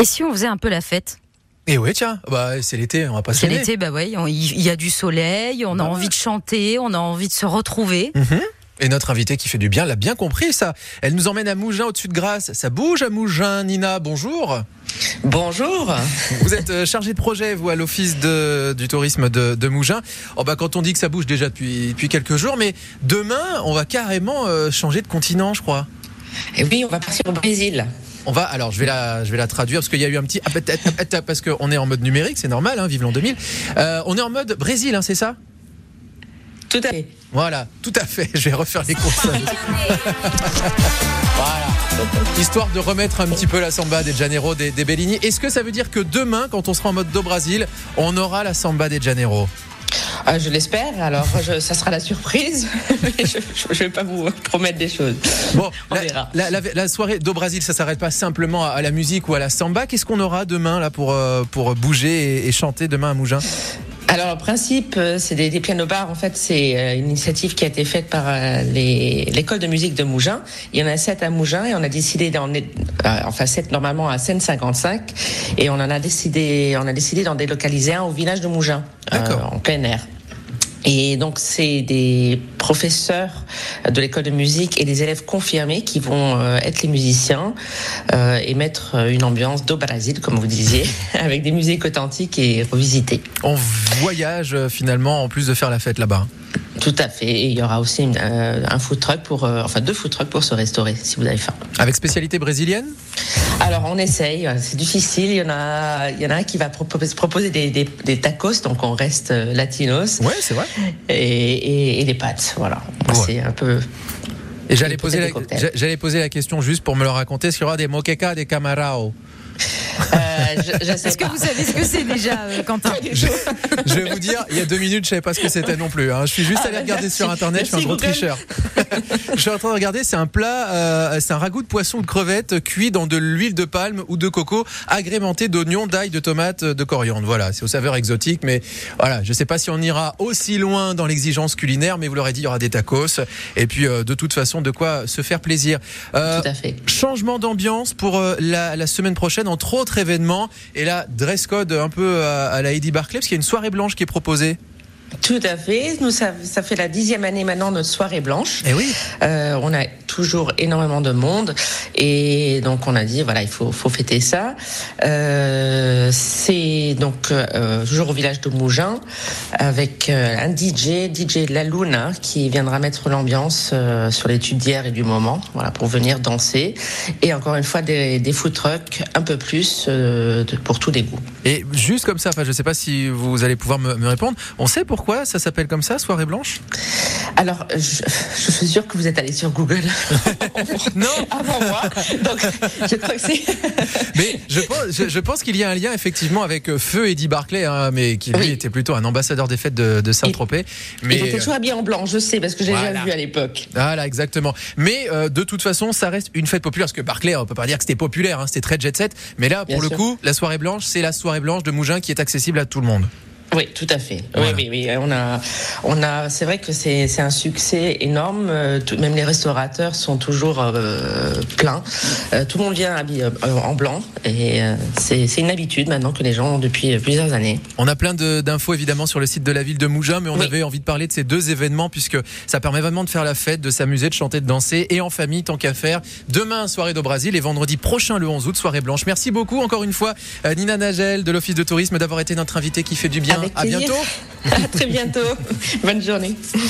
Et si on faisait un peu la fête? Et ouais, tiens, bah, c'est l'été, on va pas se C'est l'été, bah on- il y a du soleil, on a Bah ouais. envie de chanter, on a envie de se retrouver. Mhm. Et notre invitée qui fait du bien l'a bien compris, ça. Elle nous emmène à Mougins, au-dessus de Grasse. Ça bouge à Mougins, Nina, bonjour. Bonjour. Vous êtes euh, chargée de projet, vous, à l'Office du tourisme de, de Mougins. Oh, bah, quand on dit que ça bouge déjà depuis, depuis quelques jours, mais demain, on va carrément euh, changer de continent, je crois. Et oui, on va partir au Brésil. On va, alors je vais la, je vais la traduire parce qu'il y a eu un petit, ah, peut-être, peut-être, parce qu'on est en mode numérique, c'est normal, hein, vive l'an 2000. Euh, on est en mode Brésil, hein, c'est ça? Tout à fait. Voilà, tout à fait. Je vais refaire les consonnes. voilà. Histoire de remettre un petit peu la samba des Janeiro, des, des Bellini. Est-ce que ça veut dire que demain, quand on sera en mode do Brasil, on aura la samba des Janeiro? Ah, je l'espère. Alors, je- ça sera la surprise. Mais je ne vais pas vous promettre des choses. Bon, On la, verra. la- la- la soirée do Brasil, ça s'arrête pas simplement à, à la musique ou à la samba. Qu'est-ce qu'on aura demain là pour euh, pour bouger et, et chanter demain à Mougins? Alors, le principe, euh, c'est des, des pianos-bars. En fait, c'est euh, une initiative qui a été faite par l'école de musique de Mougins. Il y en a sept à Mougins et on a décidé d'en, enfin sept normalement à Seine 55 et on en a décidé, on a décidé d'en délocaliser un au village de Mougins, euh, en plein air. Et donc, c'est des professeurs de l'école de musique et des élèves confirmés qui vont euh, être les musiciens euh, et mettre euh, une ambiance do Brasil, comme vous disiez, avec des musiques authentiques et revisitées. On voyage finalement en plus de faire la fête là-bas. Tout à fait. Et il y aura aussi euh, un food truck pour, euh, enfin deux food trucks pour se restaurer si vous avez faim. Avec spécialité brésilienne? Alors on essaye, c'est difficile. Il y en a, il y en a un qui va proposer, proposer des, des- des tacos, donc on reste euh, latinos, Ouais, c'est vrai. et, et- et des pâtes. Voilà. Ouais. C'est un peu. Et j'allais poser, la, j'allais poser la question juste pour me le raconter. Est-ce qu'il y aura des moquecas, des camarao? Euh, je, je sais Est-ce que vous savez ce que c'est déjà, euh, Quentin Je vais vous dire, il y a deux minutes, je savais pas ce que c'était non plus. hein. Je suis juste Ah, allé bah, regarder merci. sur internet. je suis un gros Google. tricheur. je suis en train de regarder. C'est un plat, euh, c'est un ragoût de poisson ou de crevettes cuit dans de l'huile de palme ou de coco, agrémenté d'oignons, d'ail, de tomates, de coriandre. Voilà, c'est aux saveurs exotiques, mais voilà, je sais pas si on ira aussi loin dans l'exigence culinaire, mais vous l'aurez dit, il y aura des tacos et puis euh, de toute façon, de quoi se faire plaisir. Euh, Tout à fait. Changement d'ambiance pour euh, la, la semaine prochaine, entre autres événements. Et là, dress code un peu à, la Eddie Barclay, parce qu'il y a une soirée blanche qui est proposée. Tout à fait. Nous, ça, ça fait la dixième année maintenant notre soirée blanche. Eh oui. Euh, on a toujours énormément de monde et donc on a dit voilà il faut, fêter ça. Euh, c'est donc euh, toujours au village de Mougins avec euh, un DJ, DJ La Luna qui viendra mettre l'ambiance sur les tubes d'hier et du moment, voilà pour venir danser et encore une fois des, des food trucks un peu plus pour tous les goûts. Et juste comme ça, enfin, je sais pas si vous allez pouvoir me répondre. On sait pourquoi ça s'appelle comme ça, soirée blanche? Alors je, je suis sûre que vous êtes allé sur Google Non. avant moi, donc je crois que c'est Mais je pense, je, je pense qu'il y a un lien effectivement avec euh, Feu Eddie Barclay, hein, mais qui lui Oui. était plutôt un ambassadeur des fêtes de, de Saint-Tropez. Mais Il était toujours habillé en blanc, je sais, parce que j'ai Voilà. déjà vu à l'époque. Voilà, exactement. Mais euh, de toute façon, ça reste une fête populaire. Parce que Barclay, on peut pas dire que c'était populaire, hein, c'était très jet set. Mais là, pour Bien le sûr. coup, la soirée blanche, c'est la soirée blanche de Mougins qui est accessible à tout le monde. Oui, tout à fait. Voilà. Oui, oui, oui. On a, on a. C'est vrai que c'est, c'est un succès énorme. Euh, tout- même les restaurateurs sont toujours euh, pleins. Euh, tout le monde vient habillé euh, en blanc, et euh, c'est, c'est une habitude maintenant que les gens ont depuis euh, plusieurs années. On a plein de- d'infos évidemment sur le site de la ville de Mougins, mais on Oui. avait envie de parler de ces deux événements puisque ça permet vraiment de faire la fête, de s'amuser, de chanter, de danser et en famille tant qu'à faire. Demain, soirée au Brésil et vendredi prochain, le 11 août, soirée blanche. Merci beaucoup encore une fois, euh, Nina Nagel de l'Office de tourisme d'avoir été notre invitée qui fait du bien. Avec à plaisir. bientôt. À très bientôt. Bonne journée.